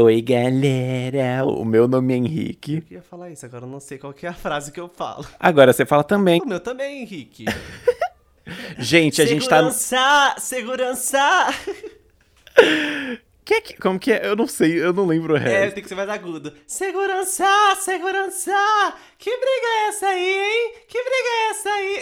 Oi, galera. O meu nome é Henrique. Eu ia falar isso, agora eu não sei qual que é a frase que eu falo. Agora você fala também. O meu também, Henrique. Gente, a gente tá. no- Segurança! Segurança! Que é que- Como que é? Eu não sei, eu não lembro o É, resto. tem que ser mais agudo. Segurança! Segurança! Que briga é essa aí, hein? Que briga é essa aí?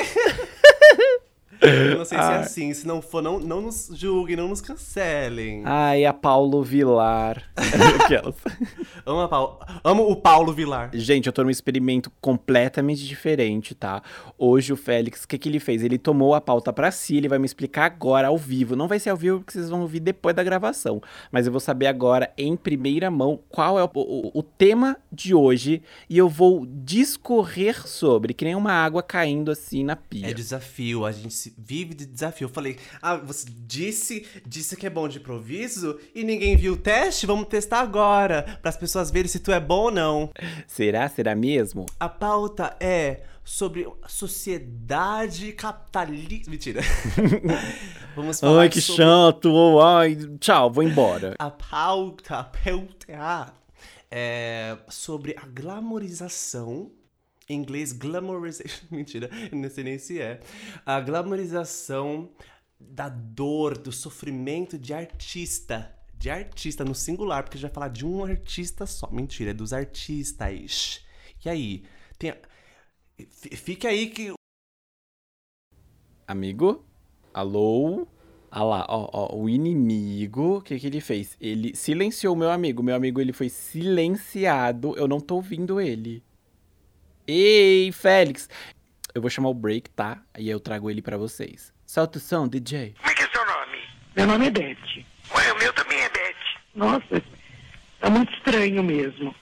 Eu não sei se é assim. Se não for, não, não nos julguem, não nos cancelem. Ai, a Paulo Vilar. Amo, a Paulo, amo o Paulo Vilar. Gente, eu tô num experimento completamente diferente, tá? Hoje o Félix, o que, que ele fez? Ele tomou a pauta pra si, ele vai me explicar agora ao vivo. Não vai ser ao vivo porque vocês vão ouvir depois da gravação. Mas eu vou saber agora, em primeira mão, qual é o, o- o tema de hoje. E eu vou discorrer sobre, que nem uma água caindo assim na pia. É desafio, a gente se- vive de desafio. Eu falei, ah, você disse, disse que é bom de improviso e ninguém viu o teste? Vamos testar agora, para as pessoas verem se tu é bom ou não. Será? Será mesmo? A pauta é sobre sociedade capitalista. Mentira. Vamos falar Ai, que sobre chato. Ai, tchau, vou embora. a pauta, a pauta é sobre a glamorização. Em inglês, glamorization. Mentira, não sei nem se é. A glamorização da dor, do sofrimento de artista. De artista no singular, porque vai falar de um artista só. Mentira, é dos artistas. E aí? Tem. Fique aí que Amigo? Alô? Ah lá, ó, ó, o inimigo, o que que ele fez? Ele silenciou o meu amigo. Meu amigo, ele foi silenciado. Eu não tô ouvindo ele. Ei, Félix! Eu vou chamar o break, tá? Aí eu trago ele pra vocês. Solta o som, DJ. Como é que é seu nome? Meu nome é Beth. Ué, o meu também é Beth. Nossa, tá muito estranho mesmo.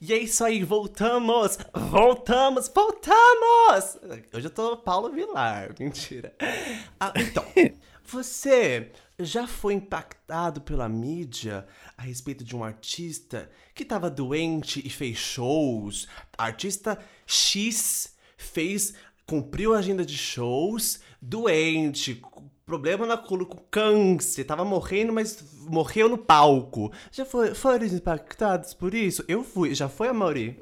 E é isso aí, voltamos! Voltamos! Voltamos! Hoje eu tô Paulo Vilar, mentira. Ah, então, você já foi impactado pela mídia a respeito de um artista que tava doente e fez shows? Artista X fez, cumpriu a agenda de shows, doente, problema na coluna, com câncer, tava morrendo, mas morreu no palco. Já foi, foram impactados por isso? Eu fui, já foi a Mauri?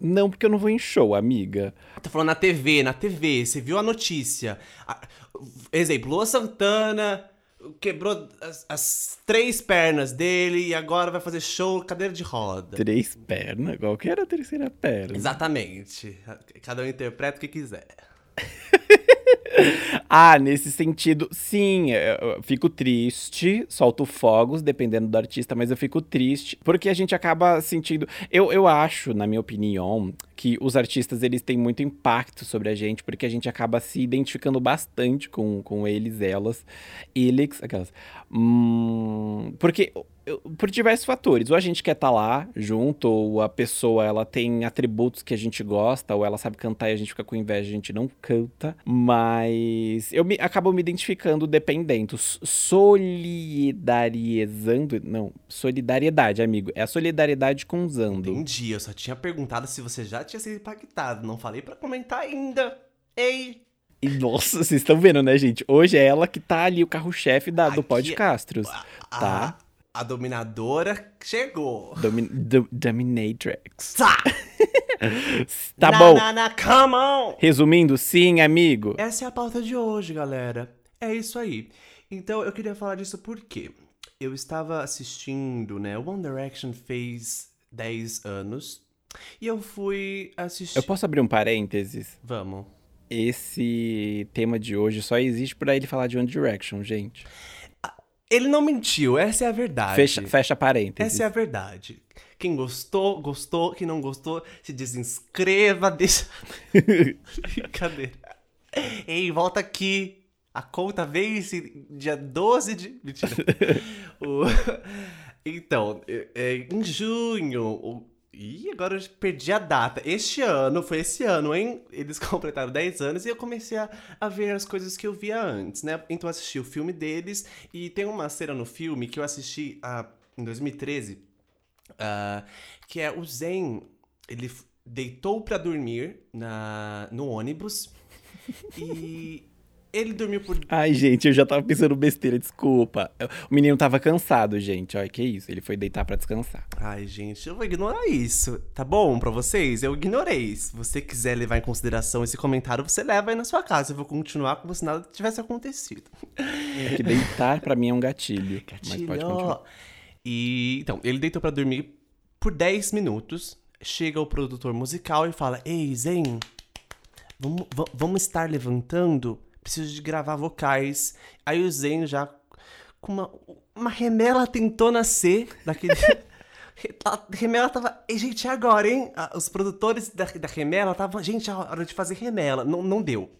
Não, porque eu não vou em show, amiga. Tô falando na TV, na TV, você viu a notícia. Exemplo, Lua Santana quebrou as, as três pernas dele e agora vai fazer show cadeira de roda. Três pernas? Qual que era a terceira perna? Exatamente. Cada um interpreta o que quiser. Ah, nesse sentido, sim, eu fico triste, solto fogos, dependendo do artista, mas eu fico triste, porque a gente acaba sentindo. Eu, eu acho, na minha opinião, que os artistas eles têm muito impacto sobre a gente, porque a gente acaba se identificando bastante com, com eles, elas, eles, aquelas. Hum, porque. Por diversos fatores. Ou a gente quer estar lá junto, ou a pessoa ela tem atributos que a gente gosta, ou ela sabe cantar e a gente fica com inveja, a gente não canta. Mas eu me, acabo me identificando dependendo. Solidarizando. Não, solidariedade, amigo. É a solidariedade com usando. Entendi, eu só tinha perguntado se você já tinha sido impactado. Não falei pra comentar ainda. Ei! E nossa, vocês estão vendo, né, gente? Hoje é ela que tá ali, o carro-chefe da- do Aqui- Podcastros. A, Tá? A dominadora chegou. Domin, do- dominatrix. Tá! Tá na, bom. Na, na, come on! Resumindo, sim, amigo. Essa é a pauta de hoje, galera. É isso aí. Então eu queria falar disso porque eu estava assistindo, né? One Direction fez 10 anos e eu fui assistir. Eu posso abrir um parênteses? Vamos. Esse tema de hoje só existe pra ele falar de One Direction, gente. Ele não mentiu, essa é a verdade. Fecha, fecha parênteses. Essa é a verdade. Quem gostou, gostou. Quem não gostou, se desinscreva, deixa. Brincadeira. Ei, volta aqui. A conta veio esse dia 12 de. Mentira. O- Então, é- é, em junho. Ih, agora eu perdi a data. Este ano, foi esse ano, hein? Eles completaram 10 anos e eu comecei a, a ver as coisas que eu via antes, né? Então eu assisti o filme deles e tem uma cena no filme que eu assisti ah, em 2013, ah, que é o Zen, ele deitou pra dormir na, no ônibus e Ele dormiu por. Ai, gente, eu já tava pensando besteira, desculpa. O menino tava cansado, gente. Olha, que isso. Ele foi deitar pra descansar. Ai, gente, eu vou ignorar isso. Tá bom pra vocês? Eu ignorei. Se você quiser levar em consideração esse comentário, você leva aí na sua casa. Eu vou continuar como se nada tivesse acontecido. É que deitar pra mim é um gatilho. Mas pode Gatilho. continuar. E então, ele deitou pra dormir por 10 minutos. Chega o produtor musical e fala: Ei, Zen, vamos, va- vamos estar levantando? Preciso de gravar vocais. Aí o Zen já com uma, uma remela tentou nascer daquele. A remela tava. "Ei, Gente, e agora, hein? Os produtores da, da remela estavam. Gente, é hora de fazer remela. Não, não deu.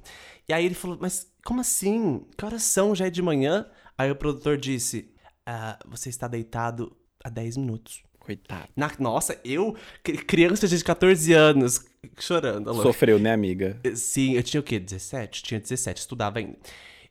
E aí ele falou: Mas como assim? Que horas são? Já é de manhã? Aí o produtor disse: "Ah, Você está deitado há 10 minutos. Coitado. Na- nossa, eu, cri- criança de 14 anos, chorando. alô. Sofreu, né, amiga? Sim, eu tinha o quê? 17? Tinha 17, estudava ainda.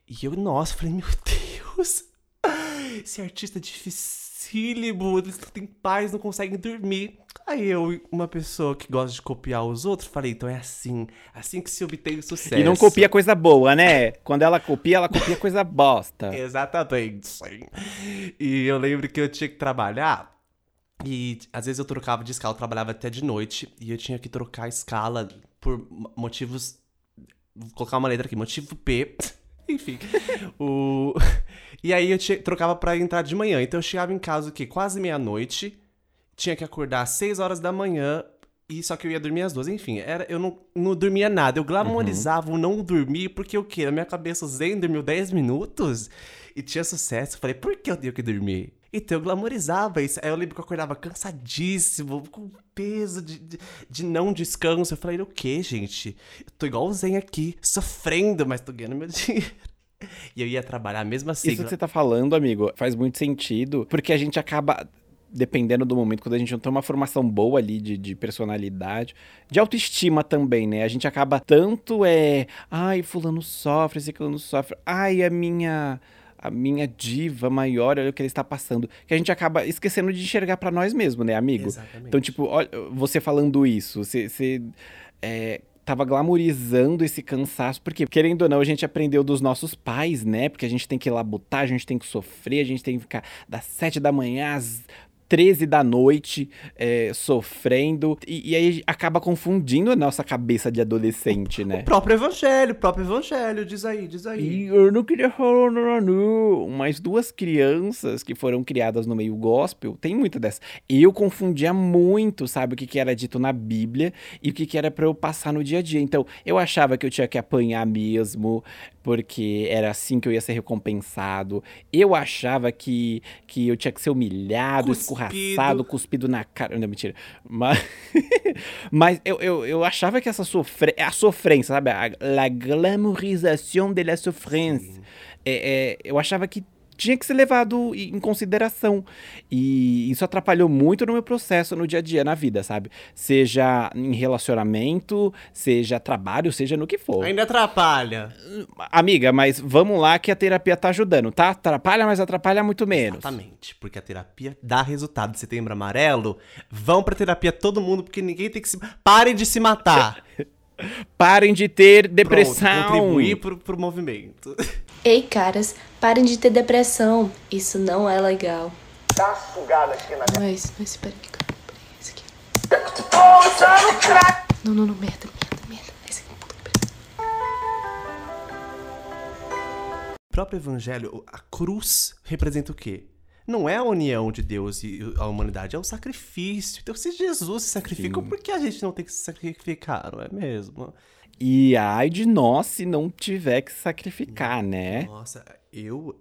E eu, nossa, falei, meu Deus, esse artista é dificílimo, eles não têm paz, não conseguem dormir. Aí eu, uma pessoa que gosta de copiar os outros, falei, então é assim, assim que se obtém o sucesso. E não copia coisa boa, né? Quando ela copia, ela copia coisa bosta. Exatamente. E eu lembro que eu tinha que trabalhar. E às vezes eu trocava de escala, eu trabalhava até de noite. E eu tinha que trocar a escala por mo- motivos. Vou colocar uma letra aqui, motivo P. Enfim. o... E aí eu tinha- trocava pra entrar de manhã. Então eu chegava em casa o quê? Quase meia-noite. Tinha que acordar às 6 horas da manhã. E só que eu ia dormir às duas. Enfim, era, eu não, não dormia nada. Eu glamorizava o não dormir, porque o quê? Na minha cabeça, o Zen dormiu 10 minutos e tinha sucesso. Eu falei, por que eu tenho que dormir? Então eu glamorizava isso. Aí eu lembro que eu acordava cansadíssimo, com peso de, de, de não descanso. Eu falei, o quê, gente? Eu tô igual o Zen aqui, sofrendo, mas tô ganhando meu dinheiro. E eu ia trabalhar mesmo assim. Isso que você tá falando, amigo, faz muito sentido, porque a gente acaba, dependendo do momento, quando a gente não tem uma formação boa ali de, de personalidade, de autoestima também, né? A gente acaba tanto é, ai, fulano sofre, esse fulano sofre, ai, a minha a minha diva maior, olha o que ele está passando, que a gente acaba esquecendo de enxergar pra nós mesmos, né, amigo? Exatamente. Então, tipo, olha, você falando isso, você, você é, tava glamorizando esse cansaço, porque, querendo ou não, a gente aprendeu dos nossos pais, né? Porque a gente tem que labutar, a gente tem que sofrer, a gente tem que ficar das sete da manhã às 13 da noite é, sofrendo. E, e aí acaba confundindo a nossa cabeça de adolescente, O né? próprio evangelho, o próprio evangelho, diz aí, diz aí. E eu não queria falar não, não. Mas duas crianças que foram criadas no meio gospel, tem muita dessa. Eu confundia muito, sabe, o que, que era dito na Bíblia e o que, que era pra eu passar no dia a dia. Então, eu achava que eu tinha que apanhar mesmo, porque era assim que eu ia ser recompensado. Eu achava que, que eu tinha que ser humilhado, Cuspido. Escorraçado, cuspido na cara. Não, mentira. Mas, mas eu, eu, eu achava que essa sofrência, a sofrência, sabe? A, la glamourização de la souffrance. É, é, eu achava que tinha que ser levado em consideração. E isso atrapalhou muito no meu processo no dia a dia, na vida, sabe? Seja em relacionamento, seja trabalho, seja no que for. Ainda atrapalha. Amiga, mas vamos lá que a terapia tá ajudando, tá? Atrapalha, mas atrapalha muito menos. Exatamente, porque a terapia dá resultado. Setembro amarelo, vão pra terapia todo mundo, porque ninguém tem que se... Parem de se matar. Parem de ter Pronto, depressão. contribuir pro, pro movimento. Ei, caras, parem de ter depressão. Isso não é legal. Tá sugado aqui na Mas, mas espera aqui, cara. Peraí, esse aqui. Não, não, não, merda, merda, merda. Esse aqui, puta que pariu. O próprio evangelho, a cruz, representa o quê? Não é a união de Deus e a humanidade, é o sacrifício. Então, se Jesus se sacrificou, por que a gente não tem que se sacrificar, não é mesmo? E ai de nós se não tiver que sacrificar, né? Nossa, eu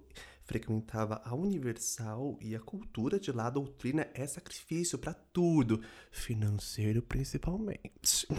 frequentava a Universal e a cultura de lá, a doutrina é sacrifício pra tudo, financeiro principalmente.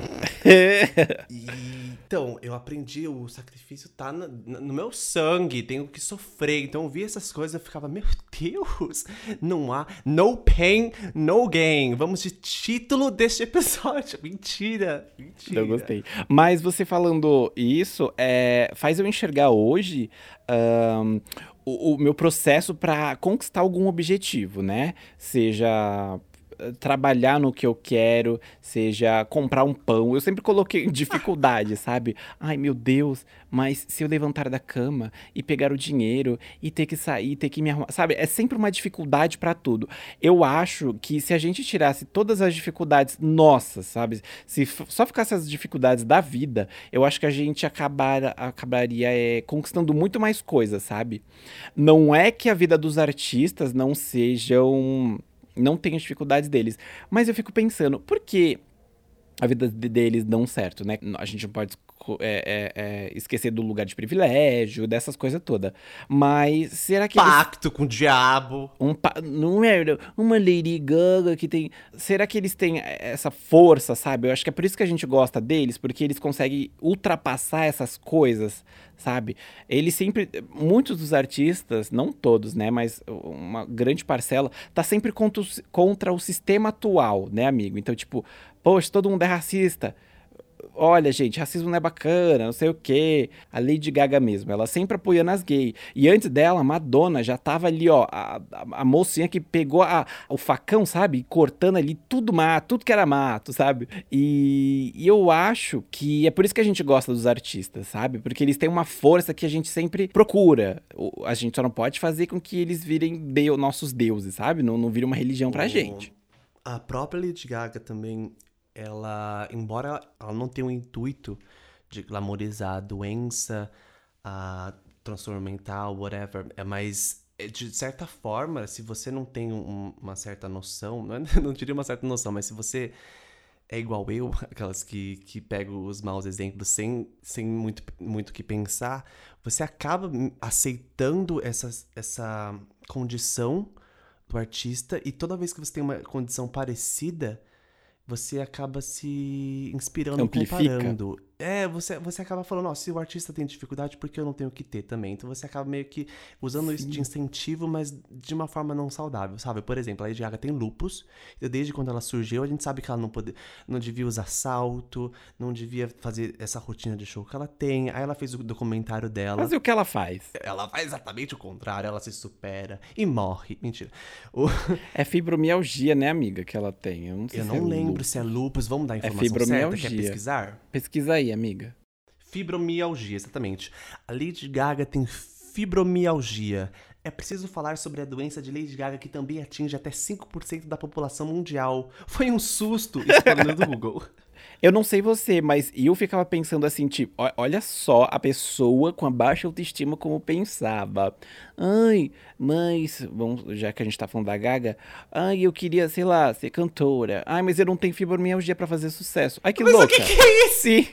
E, então, eu aprendi, o sacrifício tá na- na- no meu sangue, tenho que sofrer. Então, eu via essas coisas e ficava, meu Deus, não há no pain, no gain. Vamos de título deste episódio. Mentira, mentira. Eu gostei. Mas você falando isso, é, faz eu enxergar hoje ahn, o, o meu processo pra conquistar algum objetivo, né? Seja trabalhar no que eu quero, seja comprar um pão. Eu sempre coloquei dificuldade, sabe? Ai, meu Deus, mas se eu levantar da cama e pegar o dinheiro e ter que sair, ter que me arrumar, sabe? É sempre uma dificuldade pra tudo. Eu acho que se a gente tirasse todas as dificuldades nossas, sabe? Se só ficasse as dificuldades da vida, eu acho que a gente acabar, acabaria é, conquistando muito mais coisas, sabe? Não é que a vida dos artistas não sejam. Não tenha dificuldades deles. Mas eu fico pensando, por que a vida de- deles dão certo, né? A gente não pode é, é, é, esquecer do lugar de privilégio, dessas coisas todas. Mas será que eles Pacto com o diabo. um pa- não é uma Lady Gaga que tem. Será que eles têm essa força, sabe? Eu acho que é por isso que a gente gosta deles, porque eles conseguem ultrapassar essas coisas, sabe? Eles sempre. Muitos dos artistas, não todos, né? Mas uma grande parcela, tá sempre contra o, contra o sistema atual, né, amigo? Então, tipo, poxa, todo mundo é racista olha, gente, racismo não é bacana, não sei o quê. A Lady Gaga mesmo, ela sempre apoiando as gays. E antes dela, a Madonna já tava ali, ó, a, a, a mocinha que pegou a- o facão, sabe? E Cortando ali tudo mato, tudo que era mato, sabe? E, e eu acho que é por isso que a gente gosta dos artistas, sabe? Porque eles têm uma força que a gente sempre procura. A gente só não pode fazer com que eles virem deu, nossos deuses, sabe? Não, não uma religião pra gente. A própria Lady Gaga também, ela, embora ela não tenha o intuito de glamorizar a doença, a transtorno mental, whatever, é mas é, de certa forma, se você não tem um- uma certa noção, não, é- não diria uma certa noção, mas se você é igual eu, aquelas que, que pegam os maus exemplos sem, sem muito muito que pensar, você acaba aceitando essa, essa condição do artista e toda vez que você tem uma condição parecida, você acaba se inspirando, Amplifica. comparando. É, você, você acaba falando, ó, se o artista tem dificuldade, por que eu não tenho que ter também? Então você acaba meio que usando isso de incentivo, mas de uma forma não saudável, sabe? Por exemplo, a Lady Gaga tem lupus, desde quando ela surgiu, a gente sabe que ela não, pode, não devia usar salto, não devia fazer essa rotina de show que ela tem. Aí ela fez o documentário dela. Mas e o que ela faz? Ela faz exatamente o contrário, ela se supera e morre. Mentira. O- É fibromialgia, né, amiga, que ela tem. Eu não sei Eu não é lembro lúpus. se é lupus, vamos dar a informação certa, fibromialgia. quer pesquisar? Pesquisa aí, amiga. Fibromialgia, exatamente. A Lady Gaga tem fibromialgia. É preciso falar sobre a doença de Lady Gaga que também atinge até 5% da população mundial. Foi um susto, no do Google. Eu não sei você, mas eu ficava pensando assim, tipo, olha só a pessoa com a baixa autoestima como pensava. Ai, mas, vamos, já que a gente tá falando da Gaga, ai, eu queria, sei lá, ser cantora. Ai, mas eu não tenho fibromialgia pra fazer sucesso. Ai, que Mas louca. o que, que é isso? Sim.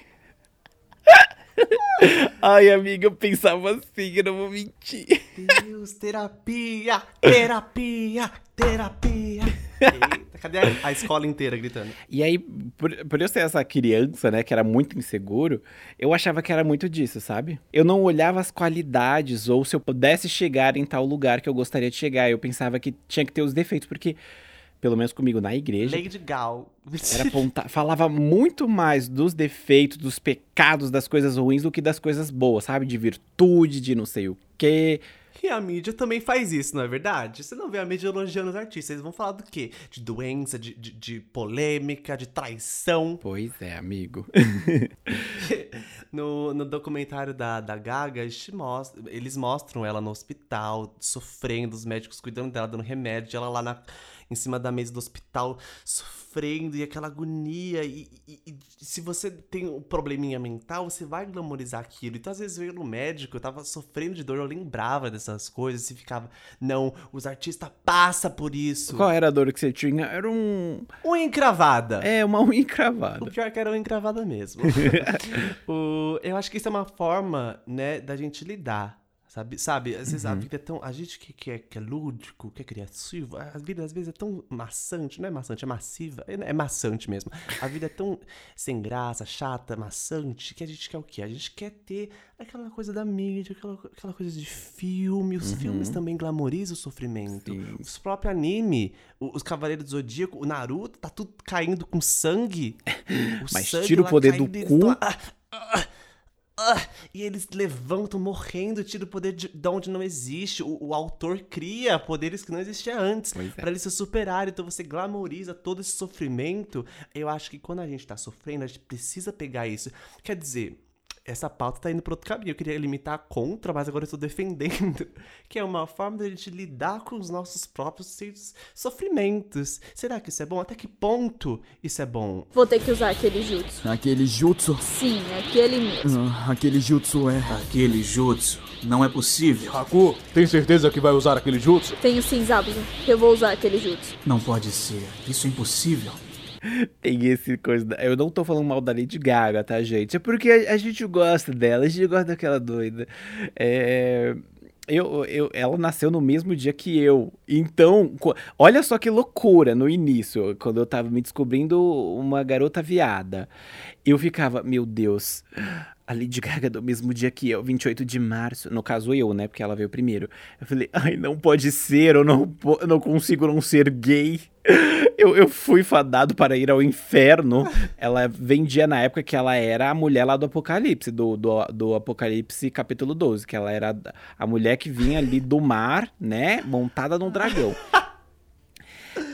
Ai, amiga, eu pensava assim, eu não vou mentir. Deus, terapia, terapia, terapia. Eita, cadê a, a escola inteira gritando? E aí, por, por eu ser essa criança, né, que era muito inseguro, eu achava que era muito disso, sabe? Eu não olhava as qualidades ou se eu pudesse chegar em tal lugar que eu gostaria de chegar. Eu pensava que tinha que ter os defeitos, porque, pelo menos comigo na igreja, Lady Gal. era apontar, falava muito mais dos defeitos, dos pecados, das coisas ruins do que das coisas boas, sabe? De virtude, de não sei o quê. E a mídia também faz isso, não é verdade? Você não vê a mídia elogiando os artistas. Eles vão falar do quê? De doença, de, de, de polêmica, de traição. Pois é, amigo. No, no documentário da, da Gaga, eles, mostram, eles mostram ela no hospital, sofrendo, os médicos cuidando dela, dando remédio, ela lá na, em cima da mesa do hospital, sofrendo, e aquela agonia. E, e- e se você tem um probleminha mental, você vai glamorizar aquilo. Então, às vezes, eu ia no médico, eu tava sofrendo de dor, eu lembrava dessas coisas e ficava, não, os artistas passam por isso. Qual era a dor que você tinha? Era um. Unha encravada. É, uma unha O encravada. pior que era uma encravada mesmo. O- eu acho que isso é uma forma, né, da gente lidar. Sabe, sabe? Às vezes a vida é tão. A gente que, que, é, que é lúdico, que é criativo, a vida às vezes é tão maçante, não é maçante, é massiva. É, é maçante mesmo. A vida é tão sem graça, chata, maçante, que a gente quer o quê? A gente quer ter aquela coisa da mídia, aquela, aquela coisa de filme. Os filmes também glamorizam o sofrimento. Sim. Os próprios anime, os Cavaleiros do Zodíaco, o Naruto, tá tudo caindo com sangue. O Mas sangue tira o poder do cu. tão ah, e eles levantam morrendo, tira o poder de, de onde não existe. O, o autor cria poderes que não existiam antes é. pra eles se superarem. Então você glamoriza todo esse sofrimento. Eu acho que quando a gente tá sofrendo, a gente precisa pegar isso. Quer dizer, essa pauta tá indo pro outro caminho. Eu queria limitar contra, mas agora eu tô defendendo. Que é uma forma da gente lidar com os nossos próprios seus sofrimentos. Será que isso é bom? Até que ponto isso é bom? Vou ter que usar aquele jutsu. Aquele jutsu. Sim, aquele mesmo. ah, aquele jutsu é. Aquele jutsu não é possível. Haku, tem certeza que vai usar aquele jutsu? Tenho sim, Zabuza. Eu vou usar aquele jutsu. Não pode ser. Isso é impossível. Tem esse coisa. Eu não tô falando mal da Lady Gaga, tá, gente? É porque a, a gente gosta dela, a gente gosta daquela doida. É. Eu, eu, ela nasceu no mesmo dia que eu. Então, olha só que loucura no início, quando eu tava me descobrindo uma garota viada. Eu ficava, meu Deus, a Lady Gaga do mesmo dia que eu, 28 de março. No caso, eu, né? Porque ela veio primeiro. Eu falei, ai, não pode ser, eu não, eu não consigo não ser gay. Eu, eu fui fadado para ir ao inferno. Ela vendia na época que ela era a mulher lá do Apocalipse, do, do, do Apocalipse capítulo 12, que ela era a mulher que vinha ali do mar, né? Montada num dragão.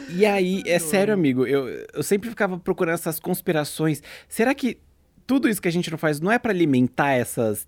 E aí, é sério, amigo, eu, eu sempre ficava procurando essas conspirações. Será que tudo isso que a gente não faz não é pra alimentar essas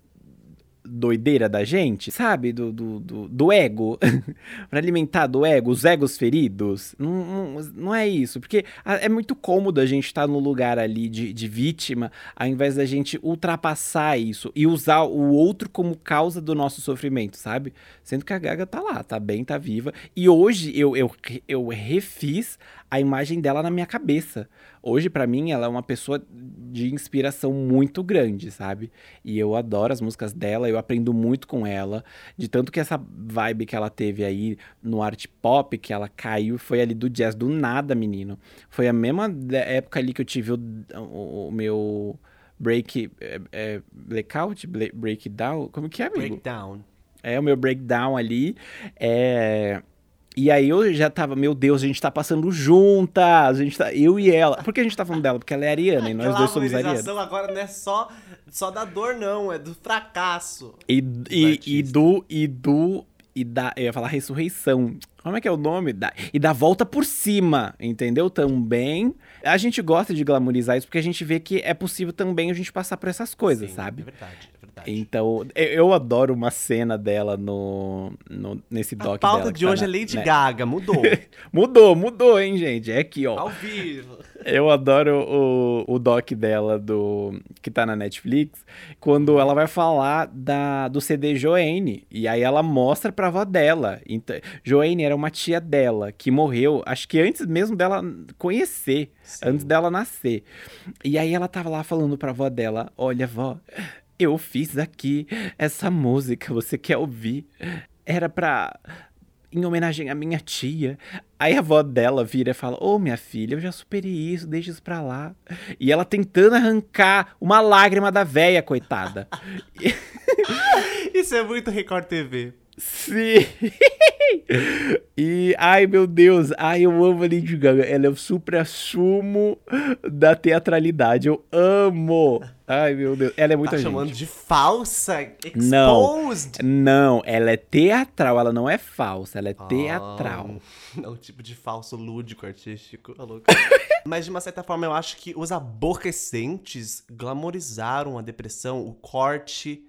doideira da gente, sabe? Do, do, do, do ego. pra alimentar do ego, os egos feridos. Não, não, não é isso. Porque é muito cômodo a gente estar no lugar ali de, de vítima, ao invés da gente ultrapassar isso e usar o outro como causa do nosso sofrimento, sabe? Sendo que a Gaga tá lá, tá bem, tá viva. E hoje eu, eu, eu refiz a imagem dela na minha cabeça. Hoje, pra mim, ela é uma pessoa de inspiração muito grande, sabe? E eu adoro as músicas dela, eu aprendo muito com ela. De tanto que essa vibe que ela teve aí no art pop, que ela caiu, foi ali do jazz, do nada, menino. Foi a mesma época ali que eu tive o, o- o meu break. É, é, blackout? Breakdown? Como que é, amigo? Breakdown. É, o meu breakdown ali. É. E aí eu já tava, meu Deus, a gente tá passando juntas, a gente tá, eu e ela. Por que a gente tá falando dela? Porque ela é ariana e nós dois somos arianos. Glamorização agora não é só, só da dor, não, é do fracasso. E, e, e do, e do, e da, eu ia falar ressurreição. Como é que é o nome? Da, e da volta por cima, entendeu? Também. A gente gosta de glamorizar isso porque a gente vê que é possível também a gente passar por essas coisas, Sim, sabe? É verdade, verdade. Então, eu, adoro uma cena dela no, no nesse doc A pauta dela de tá hoje na- é Lady né? Gaga, mudou. Mudou, mudou, hein, gente? É aqui, ó. Ao vivo. Eu adoro o, o doc dela do que tá na Netflix, quando ela vai falar da, do CD Joanne. E aí ela mostra pra avó dela. Então, Joanne era uma tia dela que morreu, acho que antes mesmo dela conhecer, antes dela nascer. E aí ela tava lá falando pra avó dela: Olha, vó, eu fiz aqui essa música, você quer ouvir? Era pra em homenagem à minha tia. Aí a avó dela vira e fala: Ô minha filha, eu já superei isso, deixa isso pra lá. E ela tentando arrancar uma lágrima da véia, coitada. Isso é muito Record TV. Sim! e, ai meu Deus, ai eu amo a Lady Gaga. Ela é o supra-sumo da teatralidade. Eu amo! Ai meu Deus, ela é muito Tá gente. chamando de falsa? Não. Exposed? Não, ela é teatral, ela não é falsa, ela é teatral. Ah, Não, tipo de falso lúdico artístico. tá louco? Mas de uma certa forma eu acho que os aborrecentes glamorizaram a depressão, o corte,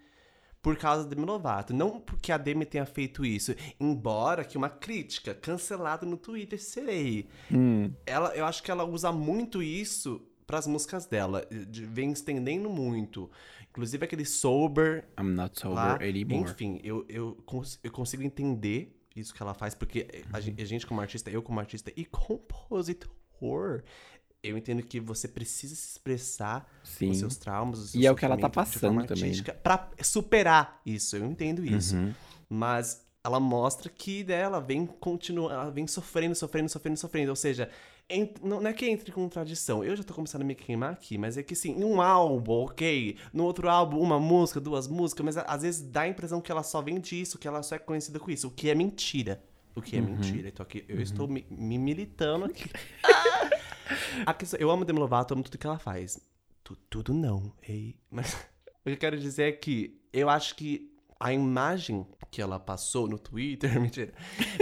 por causa da Demi Lovato. Não porque a Demi tenha feito isso. Embora que uma crítica cancelada no Twitter serei. Hum. Ela, eu acho que ela usa muito isso pras músicas dela. de- Vem estendendo muito. Inclusive aquele Sober, I'm not sober lá. anymore. Enfim, eu, eu, cons- eu consigo entender isso que ela faz, porque a gen- a gente, como artista, eu como artista e compositor, eu entendo que você precisa se expressar Sim. os seus traumas, os E seus é o que ela tá passando também, Pra superar isso, eu entendo isso. Uhum. Mas ela mostra que né, ela vem continua, ela vem sofrendo, sofrendo, sofrendo, sofrendo. Ou seja, ent- não, é que entre em contradição. Eu já tô começando a me queimar aqui, mas é que sim, em um álbum, ok. No outro álbum, uma música, duas músicas, mas às vezes dá a impressão que ela só vem disso, que ela só é conhecida com isso, o que é mentira. O que é mentira. Então aqui, eu estou me, me militando aqui. questão- eu amo Demi Lovato, amo tudo que ela faz. Tu- tudo não, ei. Mas que eu quero dizer é que eu acho que a imagem que ela passou no Twitter, mentira.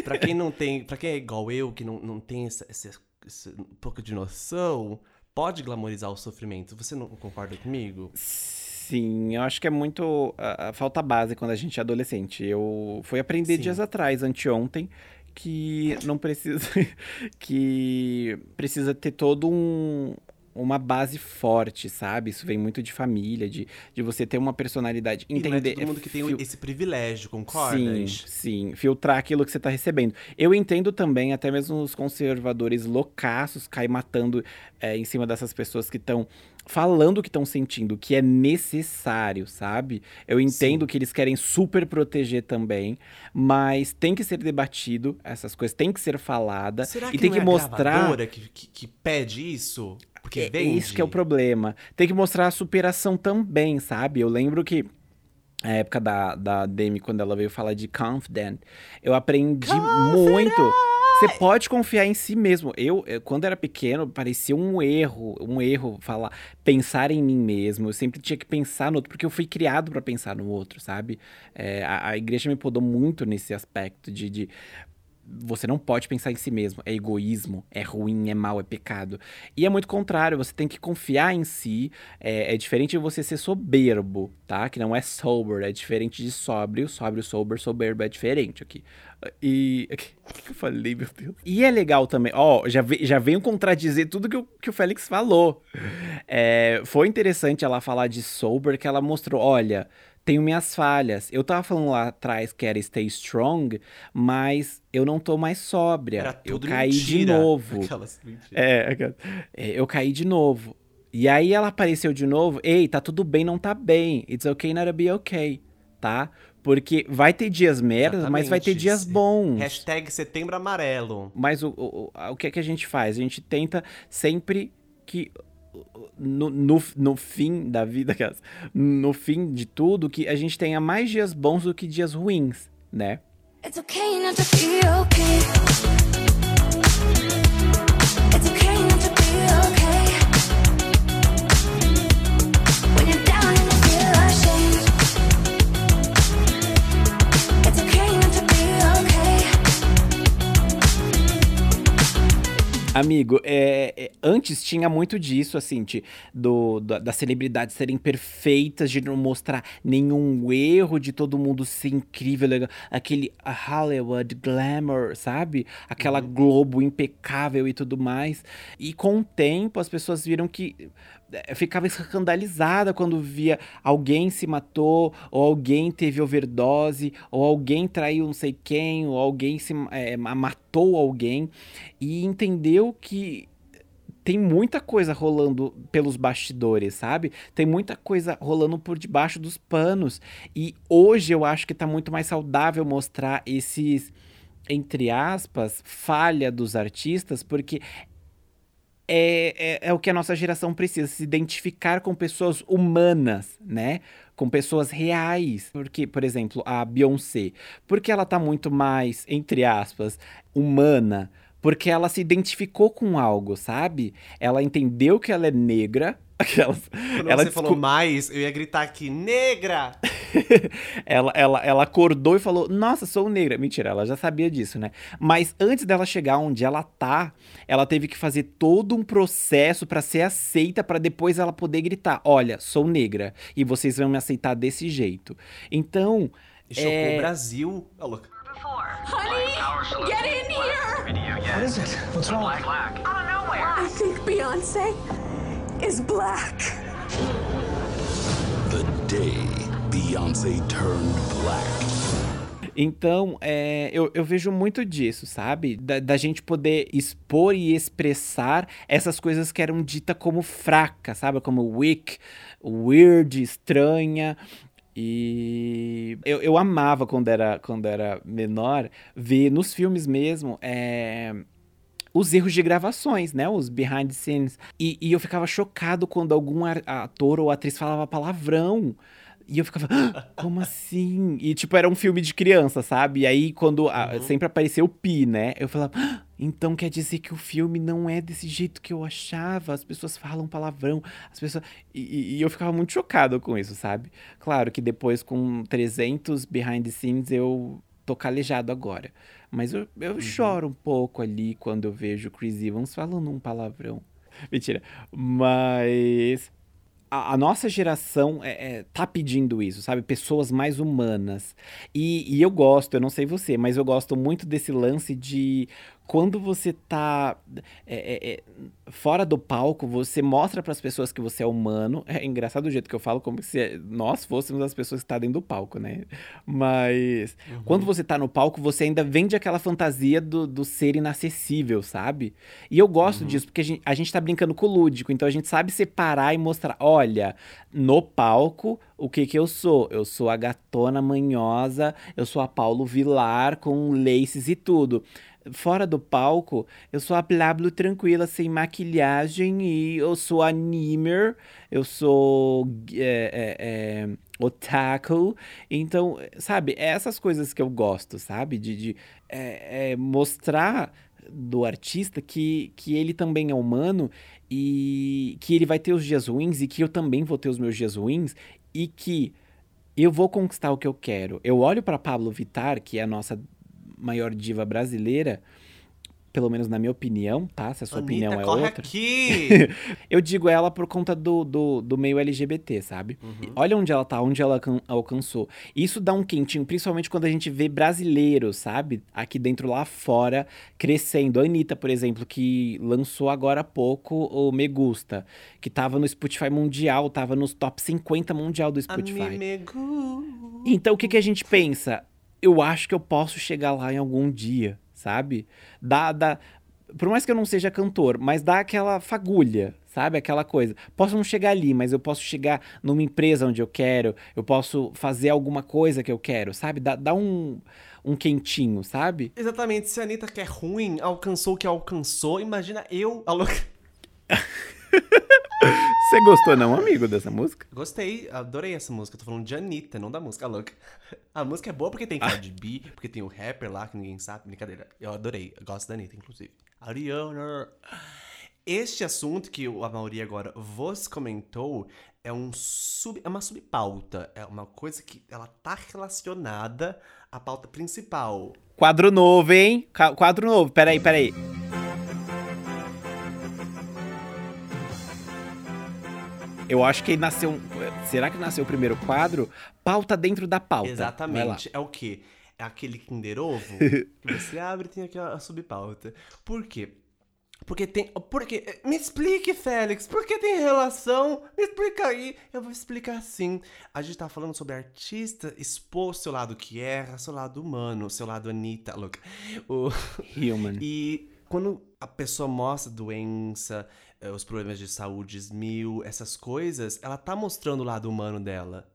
Pra quem não tem, para quem é igual eu, que não, não tem essa, esse, esse um pouco de noção, pode glamorizar o sofrimento. Você não concorda comigo? Sim, eu acho que é muito a, a falta base quando a gente é adolescente. Eu fui aprender Sim. dias atrás, anteontem, que não precisa que precisa ter todo um uma base forte, sabe? Isso vem muito de família, de, de você ter uma personalidade, E é entender todo mundo que tem fil- esse privilégio, concorda? Sim, sim, filtrar aquilo que você tá recebendo. Eu entendo também, até mesmo os conservadores loucaços caem matando é, em cima dessas pessoas que estão falando o que estão sentindo, que é necessário, sabe? Eu entendo que eles querem super proteger também, mas tem que ser debatido, essas coisas têm que ser faladas Será e que tem não que é mostrar que, que, que pede isso? Porque é, vende? Isso que é o problema. Tem que mostrar a superação também, sabe? Eu lembro que a época da, da Demi, quando ela veio falar de confident, eu aprendi muito. Você pode confiar em si mesmo. Eu, eu, quando era pequeno, parecia um erro, um erro falar, pensar em mim mesmo. Eu sempre tinha que pensar no outro, porque eu fui criado para pensar no outro, sabe? É, a, a igreja me podou muito nesse aspecto de, de você não pode pensar em si mesmo. É egoísmo, é ruim, é mal, é pecado. E é muito contrário, você tem que confiar em si. É, é diferente de você ser soberbo, tá? Que não é sober, é diferente de sóbrio. Sóbrio, sober, soberbo é diferente aqui. E. O que eu falei, meu Deus? E é legal também. Ó, já, ve- já venho contradizer tudo que o, que o Félix falou. É, foi interessante ela falar de sober, que ela mostrou: olha, tenho minhas falhas. Eu tava falando lá atrás que era stay strong, mas eu não tô mais sóbria. Eu caí de mentira. novo. Aquelas mentiras. É, aquela- é, eu caí de novo. E aí ela apareceu de novo. Ei, tá tudo bem, não tá bem. It's okay not to be okay, tá? Porque vai ter dias merda, mas vai ter dias bons. Hashtag setembro amarelo. Mas o, o, o- o que é que a gente faz? A gente tenta sempre que no, no, no fim da vida, no fim de tudo, que a gente tenha mais dias bons do que dias ruins, né? It's okay not to be Amigo, é, é, antes tinha muito disso, assim, de, do, da- das celebridades serem perfeitas, de não mostrar nenhum erro, de todo mundo ser incrível, legal. aquele Hollywood glamour, sabe? Aquela Globo impecável e tudo mais. E com o tempo, as pessoas viram que é, ficava escandalizada quando via alguém se matou, ou alguém teve overdose, ou alguém traiu não sei quem, ou alguém se é, ma- matou alguém, e entendeu que tem muita coisa rolando pelos bastidores, sabe? Tem muita coisa rolando por debaixo dos panos. E hoje eu acho que tá muito mais saudável mostrar esses, entre aspas, falha dos artistas, porque é, é, é o que a nossa geração precisa, se identificar com pessoas humanas, né? Com pessoas reais. Porque, por exemplo, a Beyoncé, porque ela tá muito mais, entre aspas, humana, porque ela se identificou com algo, sabe? Ela entendeu que ela é negra. Aquelas, Quando ela você falou mais, eu ia gritar aqui, negra! ela, ela, ela acordou e falou: Nossa, sou negra. Mentira, ela já sabia disso, né? Mas antes dela chegar onde ela tá, ela teve que fazer todo um processo pra ser aceita, pra depois ela poder gritar: Olha, sou negra e vocês vão me aceitar desse jeito. Então. Chocou é, o Brasil. Ó, louca. Honey, get in here. What is it? What's wrong? I think Beyonce is black. The day Beyonce turned black. Então, é, eu, eu vejo muito disso, sabe? Da, da gente poder expor e expressar essas coisas que eram ditas como fracas, sabe? Como weak, weird, estranha. E eu, eu amava quando era, quando era menor ver nos filmes mesmo é, os erros de gravações, né? Os behind the scenes. E, e eu ficava chocado quando algum ator ou atriz falava palavrão. E eu ficava, "Ah, como assim? E tipo, era um filme de criança, sabe? E aí, quando a- sempre apareceu o Pi, né? Eu falava, "Ah, Então quer dizer que o filme não é desse jeito que eu achava. As pessoas falam palavrão, as pessoas. E, e- eu ficava muito chocado com isso, sabe? Claro que depois, com 300 behind the scenes, eu tô calejado agora. Mas eu, eu choro um pouco ali quando eu vejo o Chris Evans falando um palavrão. Mentira. Mas a, a nossa geração é, é, tá pedindo isso, sabe? Pessoas mais humanas. E, e eu gosto, eu não sei você, mas eu gosto muito desse lance de quando você tá é, é, é, fora do palco, você mostra para as pessoas que você é humano. É engraçado o jeito que eu falo, como se nós fôssemos as pessoas que estão dentro do palco, né? Mas quando você tá no palco, você ainda vende aquela fantasia do, do ser inacessível, sabe? E eu gosto disso, porque a gente, a gente tá brincando com o lúdico, então a gente sabe separar e mostrar, olha, no palco, o que que eu sou? Eu sou a gatona manhosa, eu sou a Paulo Vilar com laces e tudo. Fora do palco, eu sou a Pablo tranquila, sem maquiagem, e eu sou a Nimer, eu sou é, é, é, otaku. Então, sabe, é essas coisas que eu gosto, sabe? De, de é, é, mostrar do artista que, que ele também é humano e que ele vai ter os dias ruins e que eu também vou ter os meus dias ruins e que eu vou conquistar o que eu quero. Eu olho para Pablo Vittar, que é a nossa maior diva brasileira, pelo menos na minha opinião, tá? Se a sua Anitta, opinião é corre outra. aqui! eu digo ela por conta do, do, do meio LGBT, sabe? E Olha onde ela tá, onde ela alcan- alcançou. Isso dá um quentinho, principalmente quando a gente vê brasileiros, sabe? Aqui dentro, lá fora, crescendo. A Anitta, por exemplo, que lançou agora há pouco o Me Gusta, que tava no Spotify mundial, tava nos top 50 mundial do Spotify. Então o que, que a gente pensa? Eu acho que eu posso chegar lá em algum dia, sabe? Dá, dá, por mais que eu não seja cantor, mas dá aquela fagulha, sabe? Aquela coisa. Posso não chegar ali, mas eu posso chegar numa empresa onde eu quero, eu posso fazer alguma coisa que eu quero, sabe? Dá, dá um, um quentinho, sabe? Exatamente, se a Anitta que é ruim alcançou o que alcançou, imagina eu. Você gostou não, amigo, dessa música? Gostei, adorei essa música. Tô falando de Anitta, não da música, a louca. A música é boa porque tem Cardi B, porque tem o rapper lá que ninguém sabe. Brincadeira. Eu adorei. Eu gosto da Anitta, inclusive. Ariana. Este assunto que a Mauri agora vos comentou é um sub, é uma subpauta. É uma coisa que ela tá relacionada à pauta principal. Quadro novo, hein? Quadro novo. Peraí, peraí. Eu acho que nasceu. Será que nasceu o primeiro quadro? Pauta dentro da pauta. Exatamente. É o quê? É aquele Kinder Ovo que você abre e tem aqui a, subpauta. Por quê? Porque tem. Porque. Me explique, Félix, por que tem relação? Me explica aí. Eu vou explicar sim. A gente tá falando sobre artista expor seu lado que erra, seu lado humano, seu lado Anitta. Look. O... Human. E quando a pessoa mostra doença, os problemas de saúde mil, essas coisas, ela tá mostrando o lado humano dela.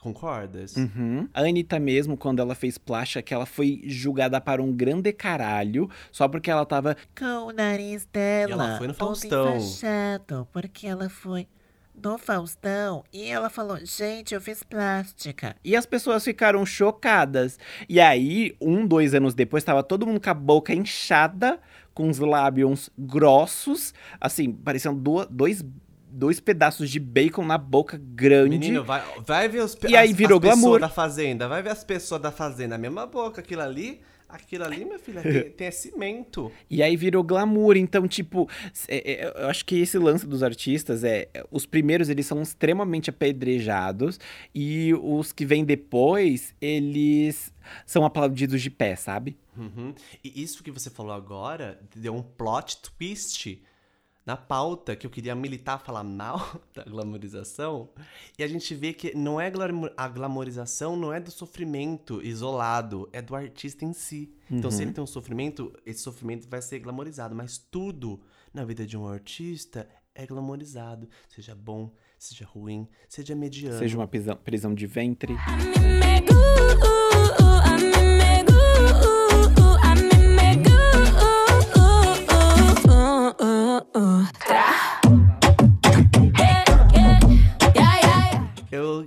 Concordas? Uhum. A Anitta mesmo, quando ela fez plástica, que ela foi julgada para um grande caralho, só porque ela tava com o nariz dela. E ela foi no Faustão. enfaixado, porque ela foi no Faustão e ela falou: gente, eu fiz plástica. E as pessoas ficaram chocadas. E aí, um, dois anos depois, tava todo mundo com a boca inchada, com os lábios grossos, assim, parecendo duas- dois, dois pedaços de bacon na boca grande. Menino, vai, vai ver os E aí as- virou as glamour. da fazenda. Vai ver as pessoas da fazenda. A mesma boca, aquilo ali. Aquilo ali, minha filha, tem, tem é cimento. E aí virou glamour. Então, tipo, é- é- eu acho que esse lance dos artistas é. é, Os primeiros, eles são extremamente apedrejados. E os que vêm depois, eles são aplaudidos de pé, sabe? Uhum. E isso que você falou agora deu um plot twist na pauta que eu queria militar, falar mal da glamorização. E a gente vê que não é a glamorização não é do sofrimento isolado, é do artista em si. Então, se Uhum. ele tem um sofrimento, esse sofrimento vai ser glamorizado. Mas tudo na vida de um artista é glamorizado. Seja bom, seja ruim, seja mediano. Seja uma prisão, prisão de ventre.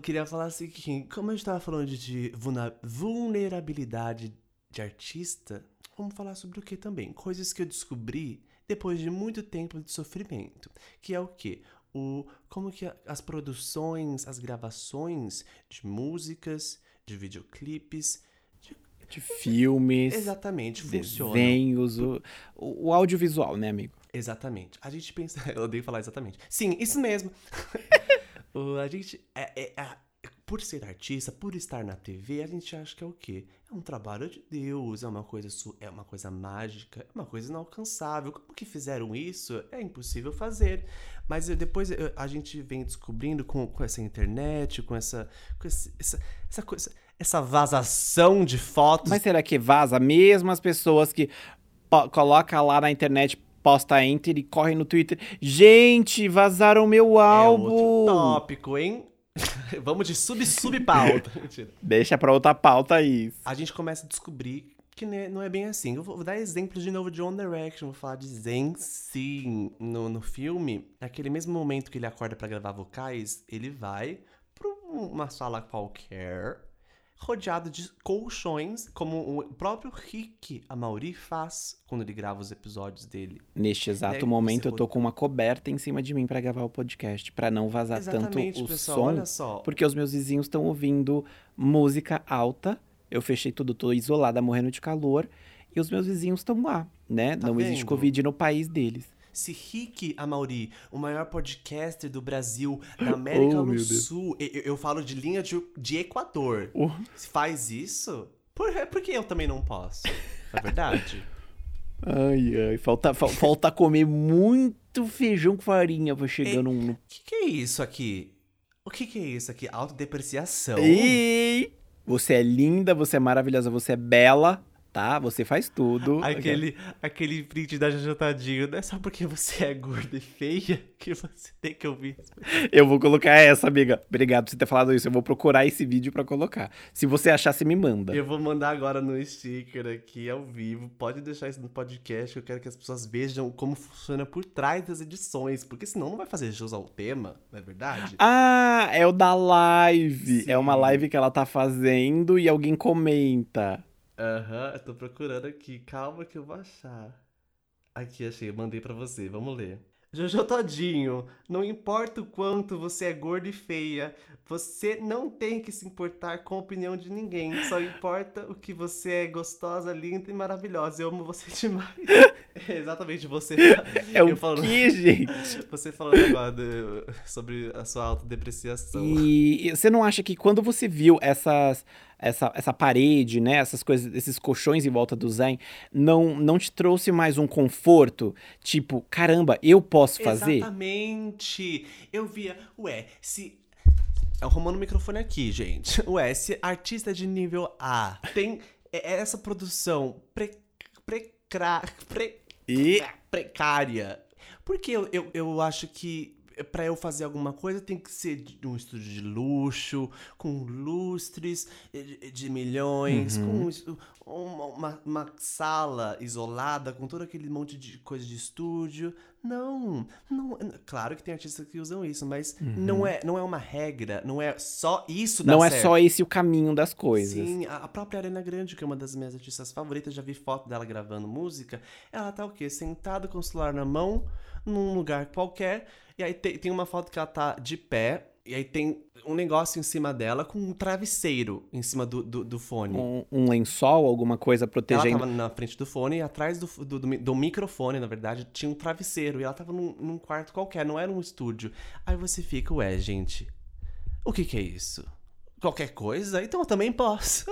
Queria falar assim que, como eu estava falando de vulnerabilidade de artista, vamos falar sobre o que também? Coisas que eu descobri depois de muito tempo de sofrimento. Que é o quê? O, como que as produções, as gravações de músicas, de videoclipes, de, De filmes, exatamente, funcionam. desenhos, o, o, o audiovisual, né, amigo? Exatamente. A gente pensa. Eu odeio falar exatamente. Sim, isso mesmo. A gente. É, é- é- por ser artista, por estar na TV, a gente acha que é o quê? É um trabalho de Deus, é uma coisa, é uma coisa mágica, é uma coisa inalcançável. Como que fizeram isso? É impossível fazer. Mas depois a gente vem descobrindo com, com essa internet, com essa. Com esse- essa, essa coisa. Essa vazação de fotos. Mas será que vaza mesmo as pessoas que coloca lá na internet, posta enter e corre no Twitter? Gente, vazaram meu é álbum! outro tópico, hein? Vamos de sub-sub-pauta. Deixa pra outra pauta isso. a gente começa a descobrir que não é bem assim. Eu vou dar exemplos de novo de One Direction, vou falar de Zen sim. No, no filme, naquele mesmo momento que ele acorda pra gravar vocais, ele vai pra uma sala qualquer, rodeado de colchões, como o próprio Rick Amaury faz quando ele grava os episódios dele. Neste exato Né, momento, eu tô com uma coberta em cima de mim pra gravar o podcast, pra não vazar Exatamente, tanto o pessoal, som, olha só. porque os meus vizinhos estão ouvindo música alta. Eu fechei tudo, tô isolada, morrendo de calor, e os meus vizinhos estão lá, né? Tá não existe vendo? Covid no país deles. Se Rick Amaury, o maior podcaster do Brasil, da América Oh, do. Sul, eu, eu falo de linha de, de Equador, Oh. faz isso, por, por que eu também não posso? É verdade? Ai, ai, falta, fal- falta comer muito feijão com farinha pra chegar num... O que, que é isso aqui? O que, que é isso aqui? Autodepreciação? Ei! Você é linda, você é maravilhosa, você é bela, tá? Você faz tudo. Aquele, aquele print da Jojo Tadinho, não é só porque você é gorda e feia que você tem que ouvir. Eu vou colocar essa, amiga. Obrigado por você ter falado isso. Eu vou procurar esse vídeo pra colocar. Se você achar, você me manda. Eu vou mandar agora no sticker aqui ao vivo. Pode deixar isso no podcast. Eu quero que as pessoas vejam como funciona por trás das edições. Porque senão não vai fazer jus ao tema, não é verdade? Ah, é o da live. É uma live que ela tá fazendo e alguém comenta. Aham, eu tô procurando aqui. Calma que eu vou achar. Aqui, achei. Eu mandei pra você. Vamos ler. Jojo Todinho, não importa o quanto você é gorda e feia, você não tem que se importar com a opinião de ninguém. Só importa o que você é gostosa, linda e maravilhosa. Eu amo você demais. É exatamente você. É o Eu falando- que, gente? Você falando agora do- sobre a sua autodepreciação. E você não acha que quando você viu essas, essa, essa parede, né, essas coisas, esses colchões em volta do Zen, não, não te trouxe mais um conforto? Tipo, caramba, eu posso fazer? Exatamente. Eu via, ué, se. É arrumando o microfone aqui, gente. Ué, se artista de nível A tem é- é essa produção pre, precra, pre, E precária. Porque eu, eu, eu acho que pra eu fazer alguma coisa tem que ser de um estúdio de luxo, com lustres de, de milhões, Uhum. com uma, uma, uma sala isolada, com todo aquele monte de coisa de estúdio. Não, não. Claro que tem artistas que usam isso, mas não, é, não é uma regra, não é só isso Uhum. não é certo. só esse o caminho das coisas. Sim, a a própria Ariana Grande, que é uma das minhas artistas favoritas, já vi foto dela gravando música. Ela tá o quê? Sentada com o celular na mão, num lugar qualquer. E aí tem, tem uma foto que ela tá de pé. E aí tem um negócio em cima dela com um travesseiro em cima do, do, do fone. Um, um lençol, alguma coisa Ela protegendo. tava na frente do fone e atrás do, do, do do microfone, na verdade, tinha um travesseiro. E ela tava num, num quarto qualquer, não era um estúdio. Aí você fica, ué, gente, o que que é isso? Qualquer coisa? Então eu também posso.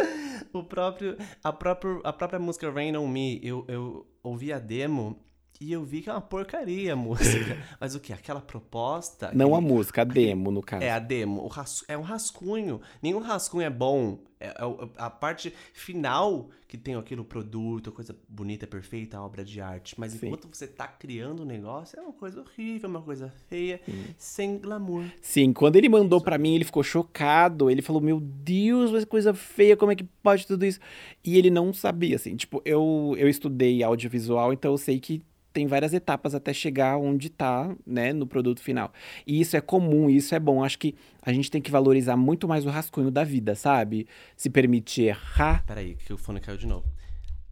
o próprio, a, próprio, a própria música Rain On Me, eu, eu ouvi a demo e eu vi que é uma porcaria a música. Mas o que? Aquela proposta... Não a aquele- música, a demo, no caso. é, a demo. O ras- É um rascunho. Nenhum rascunho é bom. É, é o- a parte final que tem aquele produto, a coisa bonita, perfeita, a obra de arte. Mas Sim. enquanto você tá criando um negócio, é uma coisa horrível, uma coisa feia, sem glamour. Sim, quando ele mandou pra mim, ele ficou chocado. Ele falou: Meu Deus, mas que coisa feia, como é que pode tudo isso? E ele não sabia, assim. Tipo, eu, eu estudei audiovisual, então eu sei que tem várias etapas até chegar onde tá, né, no produto final. E isso é comum, isso é bom. Acho que a gente tem que valorizar muito mais o rascunho da vida, sabe? Se permitir errar. Peraí, que o fone caiu de novo.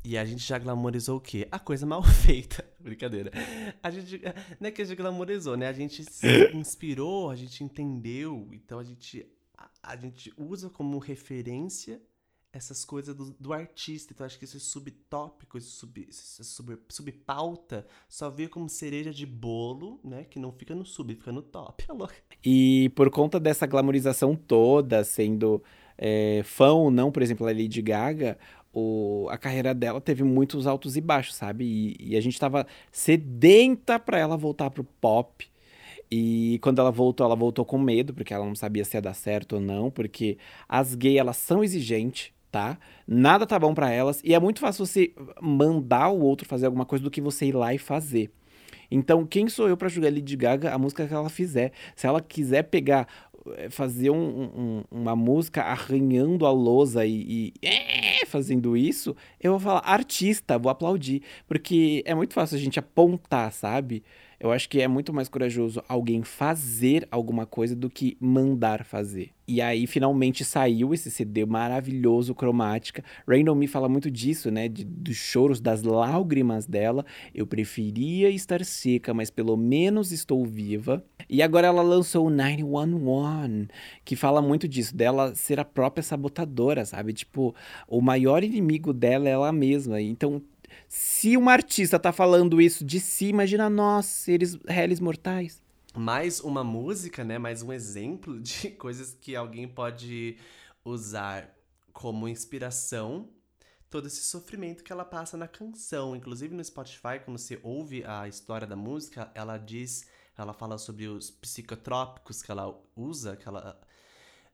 E a gente já glamorizou o quê? A coisa mal feita. Brincadeira. A gente. Não é que a gente glamorizou, né? A gente se inspirou, a gente entendeu. Então a gente. A, a gente usa como referência essas coisas do, do artista. Então acho que esse subtópico, esse, sub, esse sub, subpauta, só veio como cereja de bolo, né? Que não fica no sub, fica no top. É. E por conta dessa glamorização toda, sendo é, fã ou não, por exemplo, a Lady Gaga, o, a carreira dela teve muitos altos e baixos, sabe? E, e a gente tava sedenta pra ela voltar pro pop. E quando ela voltou, ela voltou com medo, porque ela não sabia se ia dar certo ou não, porque as gays, elas são exigentes, tá? Nada tá bom pra elas, e é muito fácil você mandar o outro fazer alguma coisa do que você ir lá e fazer. Então, quem sou eu pra julgar Lady Gaga a música que ela fizer? Se ela quiser pegar, eh, fazer um- um- uma música arranhando a lousa e, e é, fazendo isso, eu vou falar artista, vou aplaudir. Porque é muito fácil a gente apontar, sabe? Eu acho que é muito mais corajoso alguém fazer alguma coisa do que mandar fazer. E aí, finalmente saiu esse CD maravilhoso, cromática. On Me fala muito disso, né? De, dos choros, das lágrimas dela. Eu preferia estar seca, mas pelo menos estou viva. E agora ela lançou o 911, que fala muito disso, dela ser a própria sabotadora, sabe? Tipo, o maior inimigo dela é ela mesma. Então, se uma artista tá falando isso de si, imagina nós, seres réis mortais. mais uma música, né? Mais um exemplo de coisas que alguém pode usar como inspiração. Todo esse sofrimento que ela passa na canção. Inclusive no Spotify, quando você ouve a história da música, ela diz, ela fala sobre os psicotrópicos que ela usa, que ela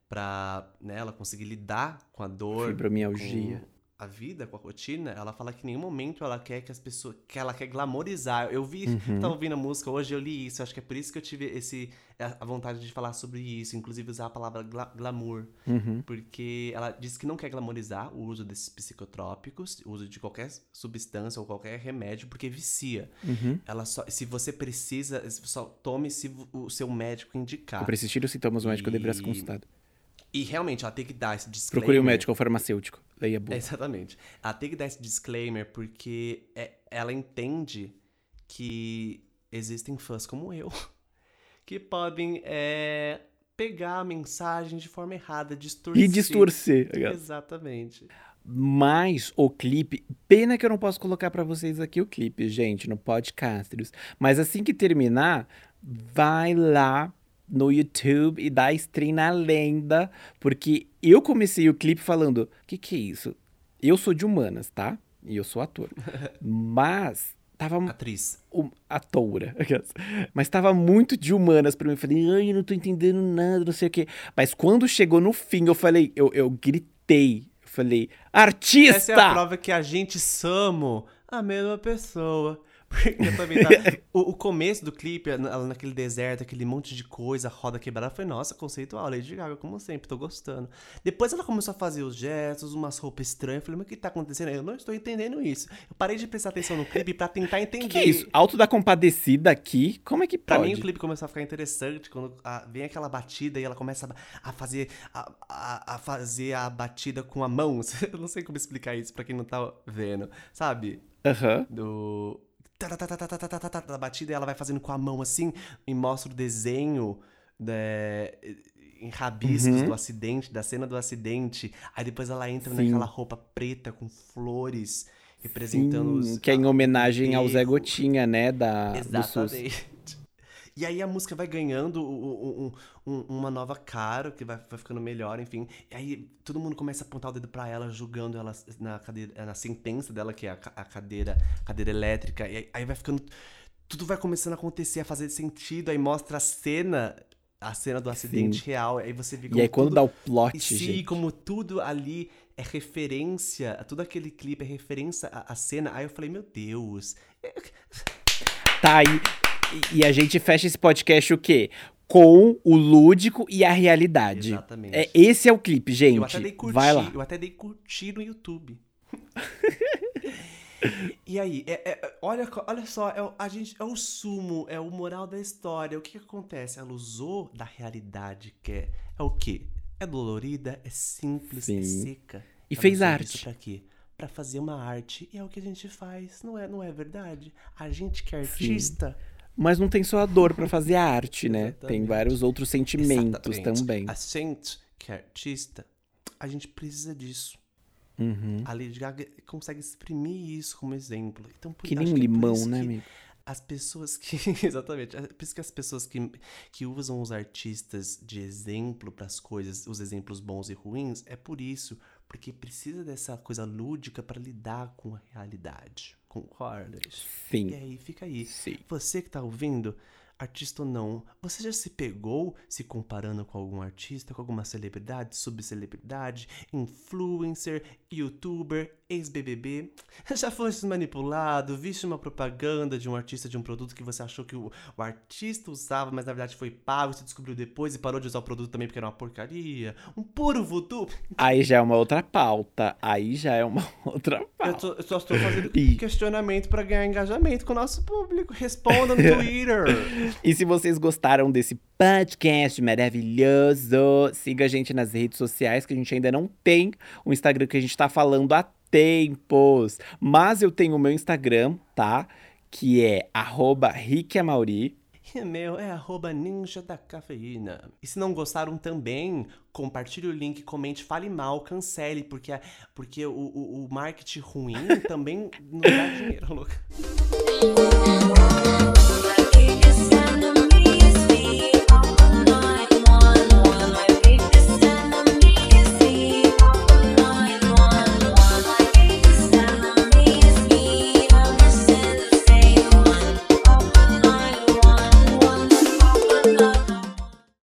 pra né, ela conseguir lidar com a dor, Fibromialgia. A vida, com a rotina, ela fala que em nenhum momento ela quer que as pessoas. que ela quer glamorizar. Eu vi, Uhum. tava ouvindo a música hoje, eu li isso. Acho que é por isso que eu tive esse, a vontade de falar sobre isso, inclusive usar a palavra gla- glamour. Uhum. Porque ela diz que não quer glamorizar o uso desses psicotrópicos, o uso de qualquer substância ou qualquer remédio, porque vicia. Uhum. Ela só, se você precisa, só tome se o seu médico indicar. Persistir os sintomas, o médico deverá ser E- consultado. E realmente, ela tem que dar esse disclaimer. Procure um médico ou farmacêutico. Leia bula. Exatamente. Ela tem que dar esse disclaimer porque é- ela entende que existem fãs como eu que podem é, pegar a mensagem de forma errada, distorcer. E distorcer. Exatamente. Mas o clipe, pena que eu não posso colocar pra vocês aqui o clipe, gente, no Podcasters. Mas assim que terminar, vai lá no YouTube e dá stream na lenda, porque eu comecei o clipe falando, o que que é isso? Eu sou de humanas, tá? E eu sou ator. Mas tava Atriz. um, aquelas. Mas tava muito de humanas pra mim. Eu falei, ai, eu não tô entendendo nada, não sei o quê. Mas quando chegou no fim, eu falei, eu, eu gritei. Eu falei, artista! Essa é a prova que a gente somos a mesma pessoa. Porque eu também tá... o, o começo do clipe, ela naquele deserto, aquele monte de coisa, roda quebrada, foi, nossa, conceitual, Lady Gaga, como sempre, tô gostando. Depois ela começou a fazer os gestos, umas roupas estranhas, eu falei, mas o que tá acontecendo? Eu não estou entendendo isso. Eu parei de prestar atenção no clipe pra tentar entender. que, que é isso? Alto da compadecida aqui? Como é que Pra pode? mim, o clipe começou a ficar interessante quando ah, vem aquela batida e ela começa a, a fazer a, a, a fazer a batida com a mão. Eu não sei como explicar isso pra quem não tá vendo, sabe? Aham. Do da batida e ela vai fazendo com a mão assim e mostra o desenho né, em rabiscos uhum. do acidente, da cena do acidente. Aí depois ela entra Sim. naquela roupa preta com flores representando Sim, os. Que é em homenagem ao Zé Gotinha, né? Da, Exatamente. E aí a música vai ganhando um- um- um- uma nova cara, que vai, vai ficando melhor, enfim. E aí todo mundo começa a apontar o dedo pra ela, julgando ela na, cadeira, na sentença dela, que é a, a cadeira, cadeira elétrica. E aí, aí vai ficando. Tudo vai começando a acontecer, a fazer sentido. Aí mostra a cena. A cena do acidente real. Aí você vê E aí quando tudo- dá o plot, e sim, gente. como tudo ali é referência, tudo aquele clipe é referência à, à cena. Aí eu falei, meu Deus. Tá aí. E, a gente fecha esse podcast o quê? Com o lúdico e a realidade. Exatamente. É, esse é o clipe, gente. Eu até dei curtir, Vai lá. eu até dei curtir no YouTube. e aí, é- é- olha, olha só, é, o- a gente, é o sumo, é o moral da história. O que, que acontece? Ela usou da realidade, que é, é o quê? É dolorida, é simples, é Sim. seca. E Ela fez arte. Pra quê? pra fazer uma arte. E é o que a gente faz, não é, não é verdade? A gente que é artista. Mas não tem só a dor pra fazer a arte, né? Tem Exatamente. vários outros sentimentos Exatamente. também. A gente que é artista, a gente precisa disso. Uhum. A Lady Gaga consegue exprimir isso como exemplo. Então, por, Que nem um é limão, né, amigo? As pessoas que. Exatamente. É por isso que as pessoas que, que usam os artistas de exemplo para as coisas, os exemplos bons e ruins, é por isso. Porque precisa dessa coisa lúdica para lidar com a realidade. Concordas? Sim. E aí, fica aí. Sim. Você que tá ouvindo, artista ou não, você já se pegou se comparando com algum artista, com alguma celebridade, subcelebridade, influencer, youtuber, ex-BBB? Já fosse manipulado, viste uma propaganda de um artista de um produto que você achou que o, o artista usava, mas na verdade foi pago, você descobriu depois e parou de usar o produto também porque era uma porcaria? Um puro voodoo? Aí já é uma outra pauta. Aí já é uma outra Eu, pauta. tô- eu só estou fazendo Ih. questionamento para ganhar engajamento com o nosso público. Responda no Twitter. E se vocês gostaram desse podcast maravilhoso, siga a gente nas redes sociais, que a gente ainda não tem o Instagram que a gente tá falando há tempos. Mas eu tenho o meu Instagram, tá? Que é arroba riquiamauri. E meu é arroba ninja da cafeína. E se não gostaram também, compartilhe o link, comente, fale mal, cancele, porque, a- porque o, o, o marketing ruim também não dá dinheiro, louca.